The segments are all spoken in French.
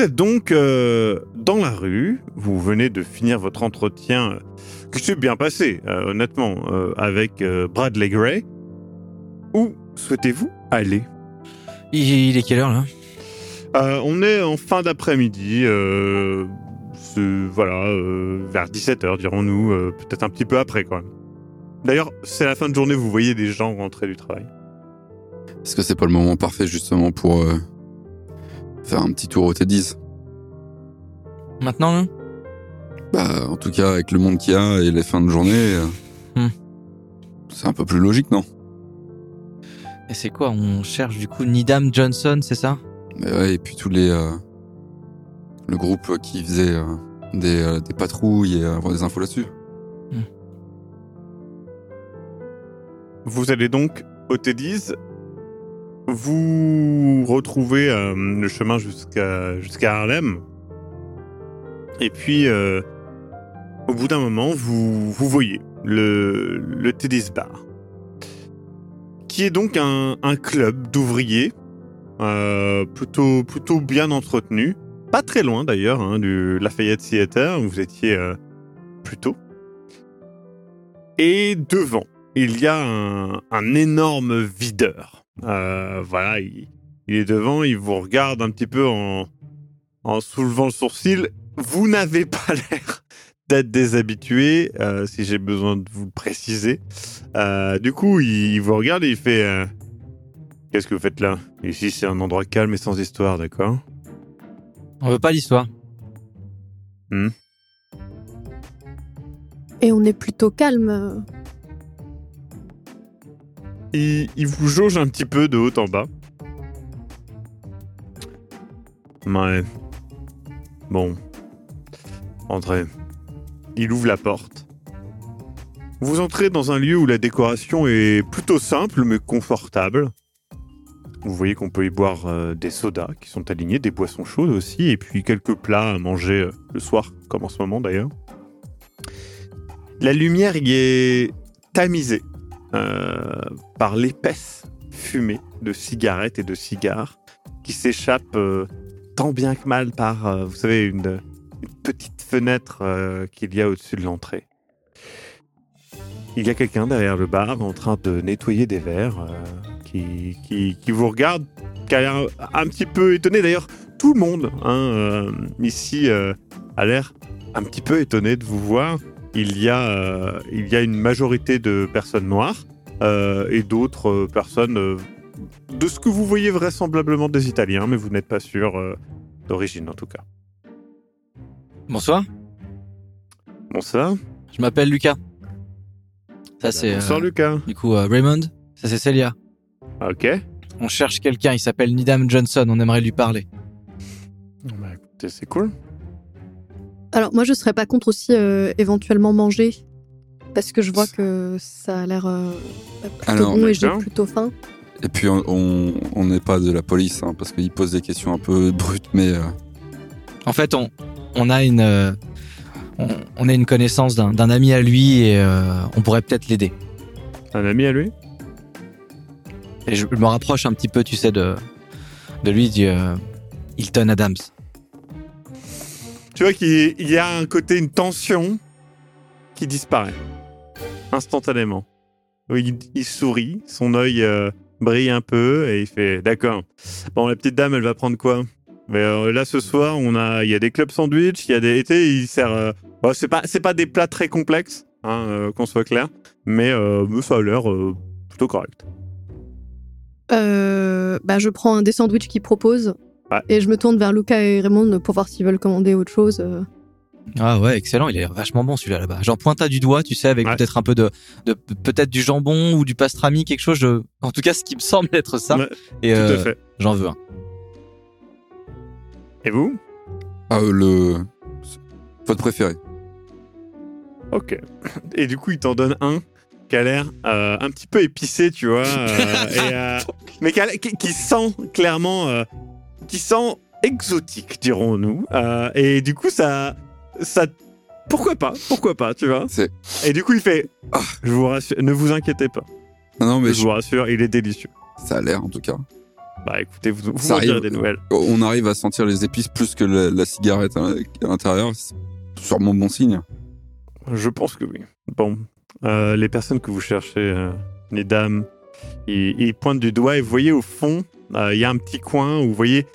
Vous êtes donc euh, dans la rue, vous venez de finir votre entretien euh, qui s'est bien passé, euh, honnêtement, euh, avec euh, Bradley Gray. Où souhaitez-vous aller? Il, il est quelle heure là? Euh, On est en fin d'après-midi, euh, voilà, euh, vers 17h dirons-nous, euh, peut-être un petit peu après quand même. D'ailleurs, c'est la fin de journée, vous voyez des gens rentrer du travail. Est-ce que c'est pas le moment parfait justement pour euh, faire un petit tour au T10 Maintenant là? Bah, en tout cas, avec le monde qu'il y a et les fins de journée, euh, Hmm. c'est un peu plus logique, non? Et c'est quoi On cherche du coup Nidam Johnson, c'est ça? Mais ouais, Et puis tous les. euh, le groupe qui faisait euh, des, euh, des patrouilles et avoir des infos là-dessus. Vous allez donc au T10. Vous retrouvez euh, le chemin jusqu'à jusqu'à Harlem. Et puis, euh, au bout d'un moment, vous, voyez le, le T10 Bar, qui est donc un, club d'ouvriers euh, plutôt, plutôt bien entretenu. Pas très loin d'ailleurs hein, du Lafayette Theater, où vous étiez euh, plus tôt. Et devant, il y a un, énorme videur. Voilà, il, il est devant, il vous regarde un petit peu en, en soulevant le sourcil. Vous n'avez pas l'air d'être déshabitué, euh, si j'ai besoin de vous le préciser. Euh, du coup, il, il vous regarde et il fait euh, Qu'est-ce que vous faites là? Ici, c'est un endroit calme et sans histoire, d'accord? On veut pas l'histoire. Et on est plutôt calme. il, il vous jauge un petit peu de haut en bas. Ouais. Bon. Entrez. Il ouvre la porte. Vous entrez dans un lieu où la décoration est plutôt simple mais confortable. Vous voyez qu'on peut y boire euh, des sodas qui sont alignés, des boissons chaudes aussi, et puis quelques plats à manger euh, le soir, comme en ce moment d'ailleurs. La lumière y est tamisée euh, par l'épaisse fumée de cigarettes et de cigares qui s'échappe euh, tant bien que mal par, vous savez, une, une petite fenêtre euh, qu'il y a au-dessus de l'entrée. Il y a quelqu'un derrière le bar en train de nettoyer des verres euh, qui, qui, vous regarde, qui a l'air un, petit peu étonné. D'ailleurs, tout le monde hein, euh, ici a l'air un petit peu étonné de vous voir. Il y a, il y a une majorité de personnes noires et d'autres personnes de ce que vous voyez vraisemblablement des Italiens, mais vous n'êtes pas sûr d'origine en tout cas. Bonsoir, Bon ça, je m'appelle Lucas. Ça c'est bonsoir euh, Lucas. du coup euh, Raymond, ça c'est Celia. Ok. On cherche quelqu'un, il s'appelle Nidam Johnson, on aimerait lui parler. Bah, écoutez, c'est cool. Alors moi je serais pas contre aussi euh, éventuellement manger parce que je vois que ça a l'air euh, plutôt Alors, bon et j'ai plutôt faim. Et puis on- n'est pas de la police, hein, parce qu'ils posent des questions un peu brutes, mais euh, En fait, on, on a une euh, on, on a une connaissance d'un d'un ami à lui et euh, on pourrait peut-être l'aider. Un ami à lui? Et je me rapproche un petit peu, tu sais, de de lui, du euh, Hilton Adams. Tu vois qu'il il y a un côté, une tension qui disparaît instantanément. Il, il sourit, son œil brille un peu et il fait D'accord. Bon, la petite dame, elle va prendre quoi? Mais, euh, Là, ce soir, on a, il y a des clubs sandwich, il y a des. sais, Il sert. euh, bon, c'est pas, c'est pas des plats très complexes, hein, euh, qu'on soit clair, mais, euh, ça a l'air euh, plutôt correct. Euh, bah, je prends un des sandwichs qu'ils proposent Ouais. et je me tourne vers Lucas et Raymond pour voir s'ils veulent commander autre chose. Ah ouais, excellent, il est vachement bon celui-là là-bas. J'en pointe à du doigt, tu sais, avec Ouais. peut-être un peu de, de peut-être du jambon ou du pastrami, quelque chose. Je... En tout cas, ce qui me semble être ça. Ouais, et Tout à fait. j'en veux un. Et vous? Ah, euh, le votre préféré. Ok. Et du coup, il t'en donne un. qui a l'air euh, un petit peu épicé, tu vois, euh, et, mais qui, a- qui- qui sent clairement, qui sent exotique, dirons-nous. Et du coup, ça, ça, pourquoi pas, pourquoi pas, tu vois? C'est- Et du coup, il fait, Ah, je vous rassure, ne vous inquiétez pas, Non, non, mais je je- vous rassure, il est délicieux. ça a l'air en tout cas. Bah écoutez, vous, vous arrive. des nouvelles. On arrive à sentir les épices plus que la, la cigarette à, à l'intérieur. C'est sûrement bon signe. Je pense que oui. Bon, euh, les personnes que vous cherchez, euh, les dames, ils, ils pointent du doigt et vous voyez au fond, euh, il y a un petit coin où vous voyez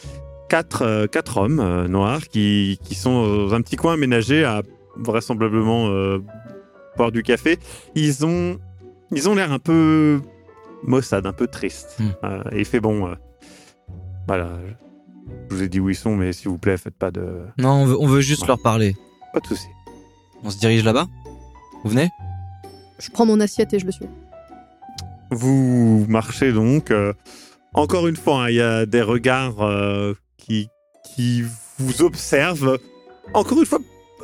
quatre, euh, quatre hommes euh, noirs qui, qui sont dans un petit coin aménagé à vraisemblablement euh, boire du café. Ils ont ils ont l'air un peu maussade, un peu triste. Hmm. Euh, et il fait bon, euh, voilà, je vous ai dit où ils sont, mais s'il vous plaît, faites pas de Non, on veut, on veut juste Ouais. leur parler. pas de soucis. On se dirige là-bas Vous venez Je prends mon assiette et je le suis. Vous marchez donc. euh, encore une fois, hein, il y a des regards euh, qui, qui vous observent. Encore une fois,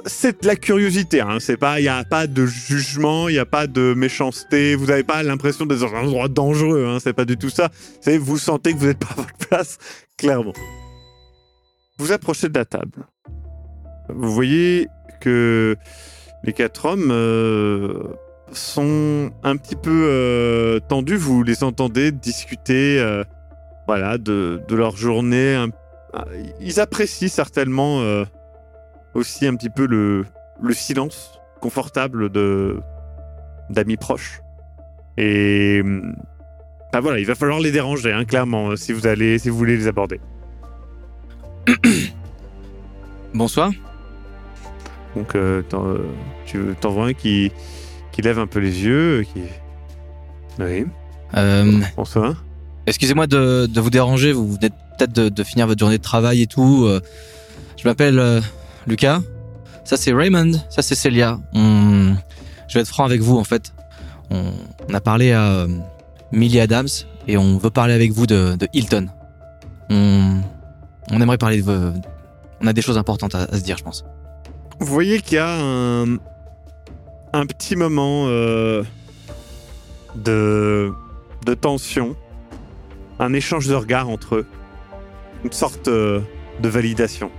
c'est de la curiosité. Hein, c'est pas, il n'y a pas de jugement, il n'y a pas de méchanceté. Vous n'avez pas l'impression d'être dans un endroit dangereux. Hein, c'est pas du tout ça. C'est vous sentez que vous n'êtes pas à votre place, clairement. Vous approchez de la table. Vous voyez que les quatre hommes euh, sont un petit peu euh, tendus. Vous les entendez discuter, euh, voilà, de, de leur journée. Ah, Ils apprécient certainement aussi un petit peu le, le silence confortable de d'amis proches. Et bah voilà, il va falloir les déranger, hein, clairement, si vous allez, si vous voulez les aborder. Bonsoir. Donc, euh, euh, tu t'en vois un qui, qui lève un peu les yeux, qui. Oui. Euh, Bonsoir. Excusez-moi de, de vous déranger, vous venez peut-être de, de finir votre journée de travail et tout. euh, Je m'appelle euh, Lucas. Ça c'est Raymond, ça c'est Celia. Je vais être franc avec vous en fait. On, a parlé à euh, Millie Adams et on veut parler avec vous de, Hilton. On, aimerait parler de. On a des choses importantes à, se dire, je pense. Vous voyez qu'il y a un, petit moment euh, de, de tension, un échange de regards entre eux, une sorte euh, de validation.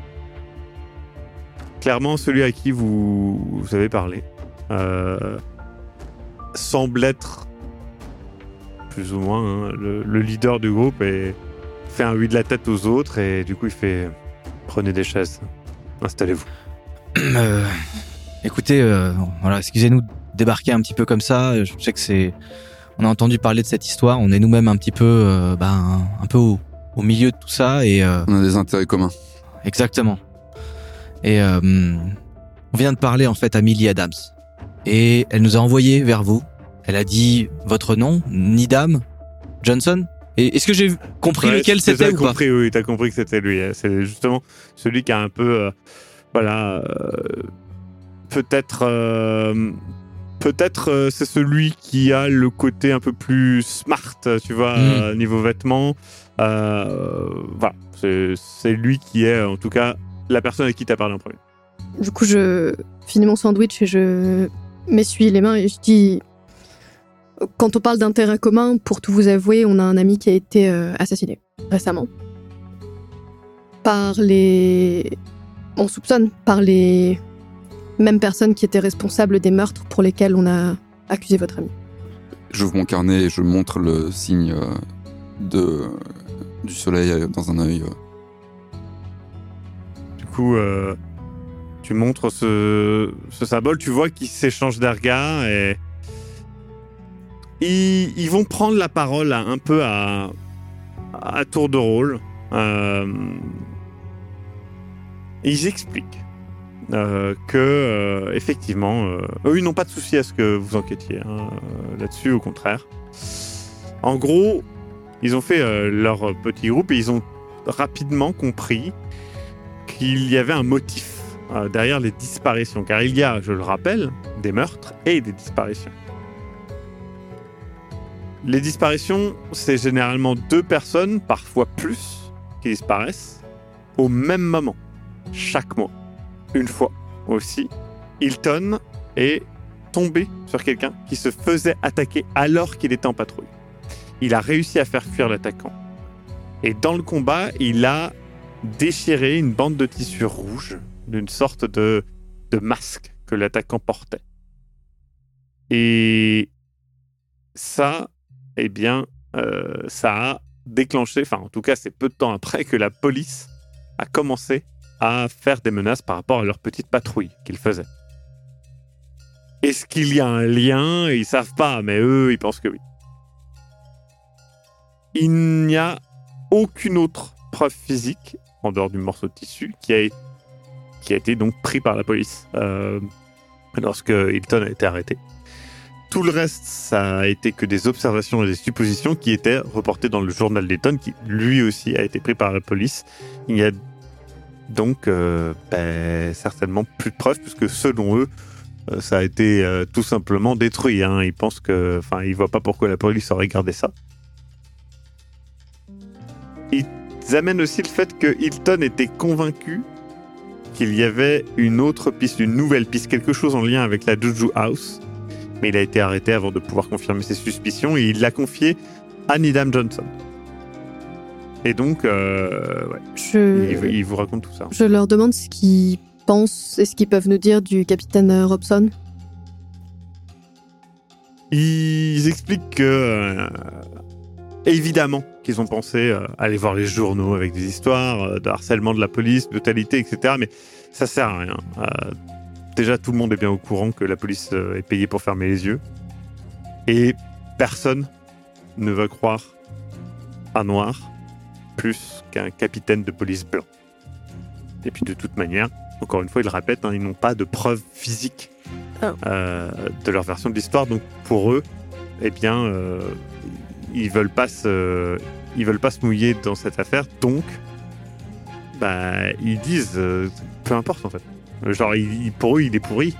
Clairement, celui à qui vous, vous avez parlé euh, semble être plus ou moins hein, le, le leader du groupe et fait un oui de la tête aux autres et du coup il fait prenez des chaises, installez-vous. Euh, écoutez, euh, voilà, excusez-nous de débarquer un petit peu comme ça. Je sais que c'est, on a entendu parler de cette histoire. On est nous-mêmes un petit peu, euh, ben, un, un peu au, au milieu de tout ça et euh, On a des intérêts communs. exactement. Et euh, on vient de parler en fait à Millie Adams et elle nous a envoyé vers vous. Elle a dit votre nom, Nidam Johnson. Et est-ce que j'ai compris Ouais, lequel c'était ou pas compris, Oui, t'as compris que c'était lui. C'est justement celui qui a un peu, euh, voilà, euh, peut-être, euh, peut-être c'est celui qui a le côté un peu plus smart, tu vois, Mm. euh, niveau vêtements. Voilà, c'est lui qui est, en tout cas, la personne avec qui t'as parlé en premier. Du coup, je finis mon sandwich et je m'essuie les mains et je dis quand on parle d'intérêt commun, pour tout vous avouer, on a un ami qui a été euh, assassiné récemment. Par les. On soupçonne par les mêmes personnes qui étaient responsables des meurtres pour lesquels on a accusé votre ami. J'ouvre mon carnet et je montre le signe euh, de, du soleil euh, dans un œil. Coup, euh, tu montres ce, symbole, tu vois qu'ils s'échangent des regards et ils, vont prendre la parole un peu à, tour de rôle. Euh, ils expliquent euh, que effectivement, eux ils n'ont pas de souci à ce que vous enquêtiez hein, là-dessus, au contraire. En gros, ils ont fait leur petit groupe et ils ont rapidement compris qu'il y avait un motif euh, derrière les disparitions, car il y a, je le rappelle, des meurtres et des disparitions. Les disparitions, c'est généralement deux personnes, parfois plus, qui disparaissent au même moment, chaque mois. Une fois aussi, Hilton et tombé sur quelqu'un qui se faisait attaquer alors qu'il était en patrouille. Il a réussi à faire fuir l'attaquant. Et dans le combat, il a déchiré une bande de tissu rouge d'une sorte de, de masque que l'attaquant portait. Et ça, eh bien, euh, ça a déclenché, enfin en tout cas c'est peu de temps après que la police a commencé à faire des menaces par rapport à leur petite patrouille qu'ils faisaient. Est-ce qu'il y a un lien? Ils savent pas, mais eux, ils pensent que oui. Il n'y a aucune autre preuve physique, en dehors du morceau de tissu, qui a, été donc pris par la police euh, lorsque Hilton a été arrêté. Tout le reste, ça a été que des observations et des suppositions qui étaient reportées dans le journal d'Hilton, qui lui aussi a été pris par la police. Il y a donc euh, ben, certainement plus de preuves, puisque selon eux, euh, ça a été tout simplement détruit. Hein. Ils pensent que, enfin, ils voient pas pourquoi la police aurait gardé ça. Ils amènent aussi le fait que Hilton était convaincu qu'il y avait une autre piste, une nouvelle piste, quelque chose en lien avec la Juju House. Mais il a été arrêté avant de pouvoir confirmer ses suspicions et il l'a confié à Needham Johnson. Et donc, euh, ouais, Je, il, il vous raconte tout ça. je leur demande ce qu'ils pensent et ce qu'ils peuvent nous dire du capitaine euh, Robson. Ils expliquent que, euh, évidemment, qu'ils ont pensé euh, aller voir les journaux avec des histoires euh, de harcèlement de la police, brutalité, etc. Mais ça sert à rien. Euh, déjà, tout le monde est bien au courant que la police est payée pour fermer les yeux. Et personne ne va croire à Noir plus qu'un capitaine de police blanc. Et puis, de toute manière, encore une fois, ils le répètent, hein, ils n'ont pas de preuves physiques Ah. de leur version de l'histoire. Donc, pour eux, eh bien, ils veulent pas se, ils veulent pas se mouiller dans cette affaire. Donc, bah, ils disent, euh, peu importe en fait. Genre, il- pour eux, il est pourri.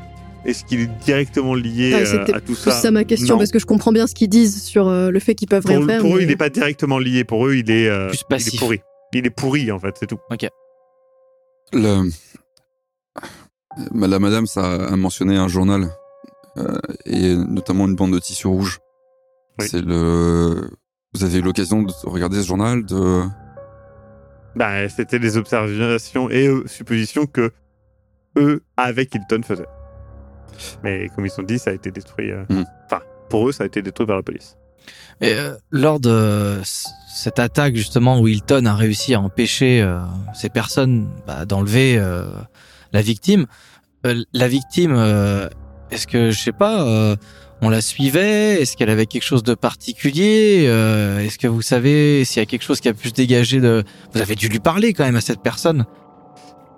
Est-ce qu'il est directement lié euh, à tout plus ça ça ma question, Non. parce que je comprends bien ce qu'ils disent sur euh, le fait qu'ils peuvent Pour, rien faire. pour eux, il n'est pas directement lié. Pour eux, il est, euh, Plus il est passif. pourri. Il est pourri en fait, c'est tout. Le... La madame, ça a mentionné un journal euh, et notamment une bande de tissu rouge. Oui. C'est le. Vous avez eu l'occasion de regarder ce journal de. Bah, c'était des observations et euh, suppositions que eux, avec Hilton, faisaient. Mais comme ils ont dit, ça a été détruit. euh, Mhm. Enfin, pour eux, ça a été détruit par la police. Et, euh, lors de cette attaque justement où Hilton a réussi à empêcher euh, ces personnes bah, d'enlever euh, la victime, euh, la victime, euh, est-ce que je sais pas, euh, on la suivait Est-ce qu'elle avait quelque chose de particulier Euh, Est-ce que vous savez s'il y a quelque chose qui a pu se dégager de Vous avez dû lui parler quand même à cette personne.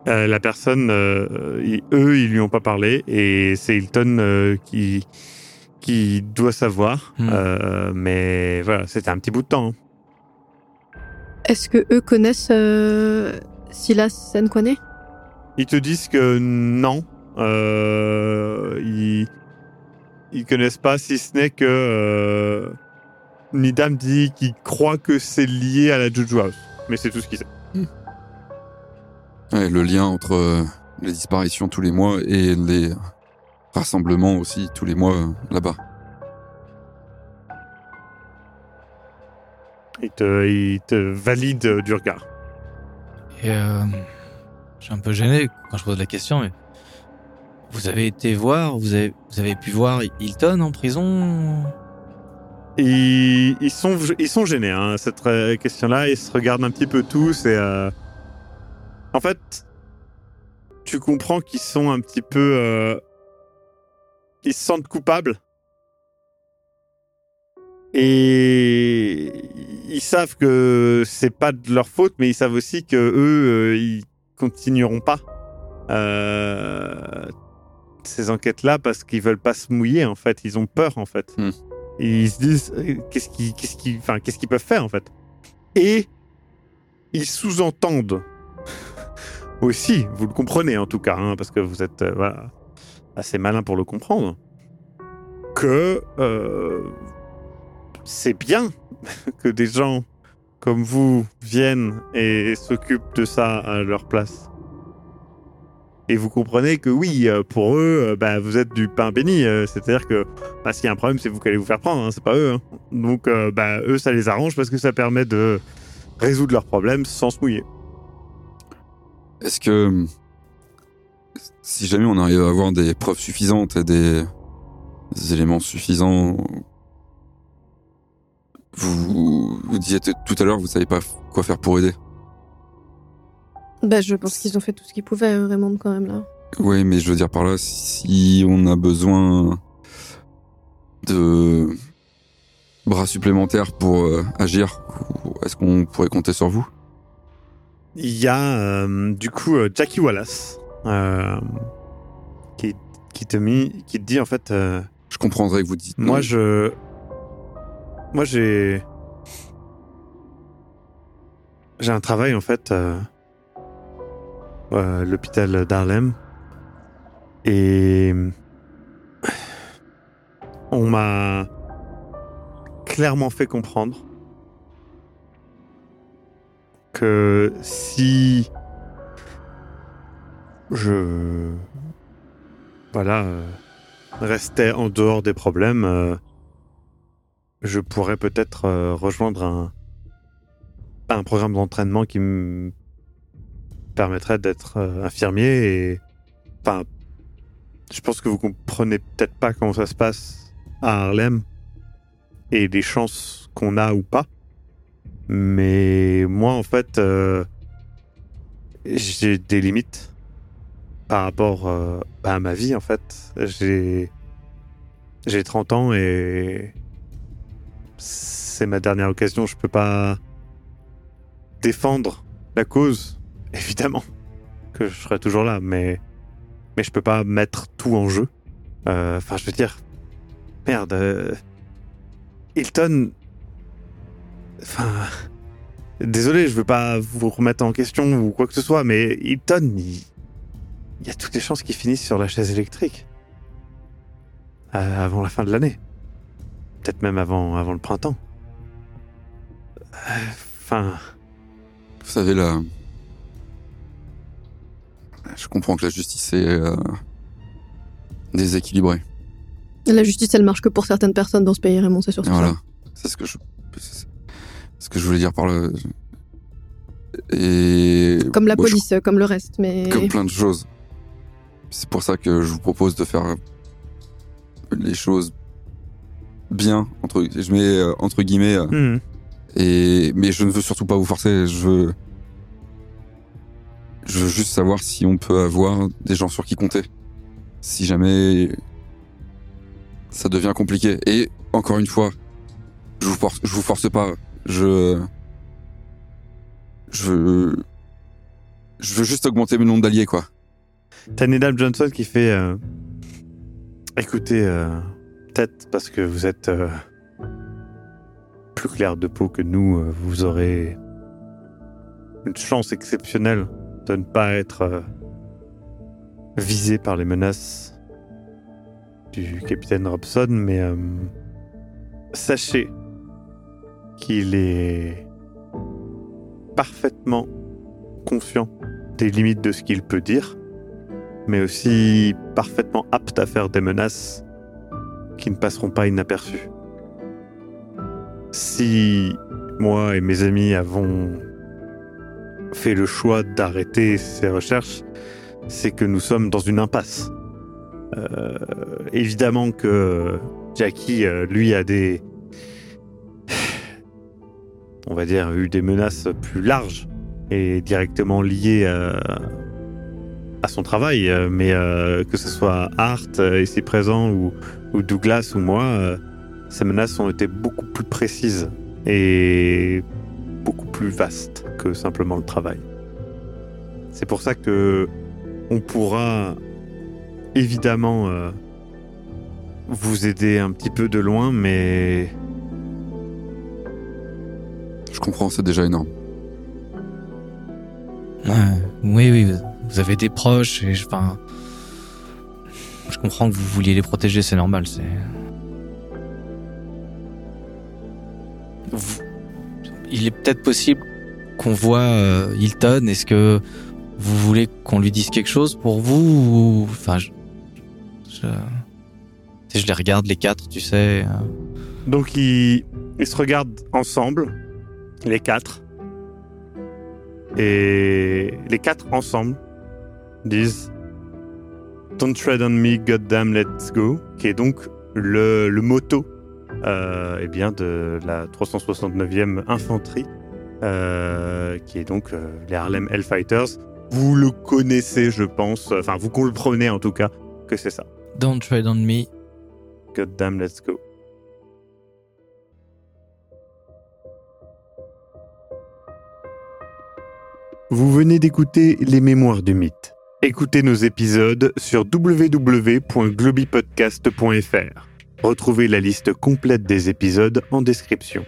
Euh, la personne, euh, ils- eux, ils lui ont pas parlé et c'est Hilton euh, qui qui doit savoir. Hmm. Euh, mais voilà, c'était un petit bout de temps. hein. Est-ce que eux connaissent euh, Silas Nkwame Ils te disent que non, euh, ils ils connaissent pas, si ce n'est que euh, Nidam dit qu'il croit que c'est lié à la Juju House. Mais c'est tout ce qu'il sait. Ouais, le lien entre euh, les disparitions tous les mois et les rassemblements aussi tous les mois euh, là-bas. Il te, il te valide du regard. Et euh, je suis un peu gêné quand je pose la question, mais vous avez été voir, vous avez, pu voir Hilton en prison? Ils, sont, ils sont gênés, hein, cette question-là. Ils se regardent un petit peu tous et. euh, En fait, tu comprends qu'ils sont un petit peu. euh, Ils se sentent coupables. Et ils savent que c'est pas de leur faute, mais ils savent aussi que eux, euh, ils continueront pas euh, ces enquêtes-là parce qu'ils veulent pas se mouiller. En fait, ils ont peur. En fait, Hmm. Et ils se disent euh, qu'est-ce qu'ils, qu'est-ce qu'ils, enfin, qu'est-ce qu'ils peuvent faire en fait? Et ils sous-entendent aussi, vous le comprenez en tout cas, hein, parce que vous êtes euh, voilà, assez malin pour le comprendre, que euh, c'est bien que des gens comme vous viennent et s'occupent de ça à leur place. Et vous comprenez que oui, euh, pour eux, euh, bah, vous êtes du pain béni. euh, C'est-à-dire que bah, s'il y a un problème, c'est vous qui allez vous faire prendre, hein, c'est pas eux. hein. Donc, bah, eux, ça les arrange parce que ça permet de résoudre leurs problèmes sans se mouiller. Est-ce que si jamais on arrive à avoir des preuves suffisantes et des, éléments suffisants, vous, vous disiez tout à l'heure, vous savez pas quoi faire pour aider. Bah, je pense qu'ils ont fait tout ce qu'ils pouvaient, Raymond, quand même, là. Oui, mais je veux dire par là, si on a besoin de bras supplémentaires pour euh, agir, est-ce qu'on pourrait compter sur vous? Il y a euh, du coup euh, Jackie Wallace euh, qui, qui, te mis, qui te dit en fait euh, Je comprendrais que vous dites. non. Moi, je. Moi, j'ai. J'ai un travail, en fait, euh, l'hôpital d'Harlem. Et. On m'a clairement fait comprendre que si je. Voilà. euh, restais en dehors des problèmes, euh, je pourrais peut-être rejoindre un programme d'entraînement qui me permettrait d'être euh, infirmier et enfin je pense que vous comprenez peut-être pas comment ça se passe à Harlem et les chances qu'on a ou pas mais moi en fait euh, j'ai des limites par rapport euh, à ma vie en fait j'ai j'ai 30 ans et c'est ma dernière occasion. Je peux pas défendre la cause, évidemment, que je serai toujours là, mais mais je peux pas mettre tout en jeu. Euh, Enfin, je veux dire, merde, euh, Hilton. Enfin, désolé, je veux pas vous remettre en question ou quoi que ce soit, mais Hilton, il, y a toutes les chances qu'il finisse sur la chaise électrique euh, avant la fin de l'année. Peut-être même avant, avant le printemps. Enfin, Vous savez, là. Je comprends que la justice est euh, déséquilibrée. La justice, elle marche que pour certaines personnes dans ce pays, Raymond, c'est surtout Voilà. C'est ce que je. c'est ce que je voulais dire par là. Et. Comme la police, comme le reste, mais... Comme plein de choses. C'est pour ça que je vous propose de faire les choses bien, entre, je mets euh, entre guillemets, euh, hmm. et, mais je ne veux surtout pas vous forcer, je veux, je veux juste savoir si on peut avoir des gens sur qui compter. Si jamais ça devient compliqué. Et encore une fois, je vous force, pas, je, je veux, je veux juste augmenter le nombre d'alliés, quoi. T'as Nedam Johnson qui fait euh, Écoutez, peut-être parce que vous êtes euh, plus clair de peau que nous, euh, vous aurez une chance exceptionnelle de ne pas être euh, visé par les menaces du capitaine Robson, mais euh, sachez qu'il est parfaitement conscient des limites de ce qu'il peut dire mais aussi parfaitement apte à faire des menaces qui ne passeront pas inaperçues. Si moi et mes amis avons fait le choix d'arrêter ces recherches, c'est que nous sommes dans une impasse. Euh, évidemment que Jackie, euh, lui, a des... On va dire, eu des menaces plus larges et directement liées à, à son travail, euh, mais euh, que ce soit Art euh, ici présent ou, ou Douglas ou moi, euh, ces menaces ont été beaucoup plus précises et plus vastes que simplement le travail. C'est pour ça que on pourra évidemment euh, vous aider un petit peu de loin, mais Je comprends, c'est déjà énorme. Ouais, oui, oui, vous- vous avez des proches et je, enfin, je comprends que vous vouliez les protéger, c'est normal. C'est Vous- il est peut-être possible qu'on voit euh, Hilton. Est-ce que Vous voulez qu'on lui dise quelque chose pour vous ou... Enfin, je... Je, les regarde les quatre, tu sais. euh, Donc ils, ils se regardent ensemble, les quatre. Et les quatre ensemble disent Don't tread on me, goddamn, let's go, qui est donc le, le motto euh, eh bien, de la 369e infanterie, euh, qui est donc euh, les Harlem Hellfighters. Vous le connaissez, je pense, enfin vous comprenez en tout cas que c'est ça. Don't trade on me. Goddamn, let's go. Vous venez d'écouter Les Mémoires du Mythe. Écoutez nos épisodes sur www.globipodcast.fr. Retrouvez la liste complète des épisodes en description.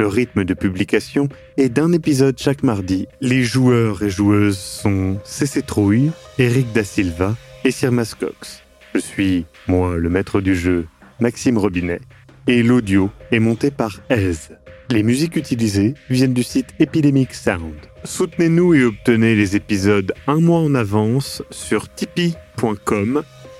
Le rythme de publication est d'un épisode chaque mardi. Les joueurs et joueuses sont CC Trouille, Eric Da Silva et Sirmas Cox. Je suis, moi, le maître du jeu, Maxime Robinet, et l'audio est monté par Aise. Les musiques utilisées viennent du site Epidemic Sound. Soutenez-nous et obtenez les épisodes un mois en avance sur tipeee.com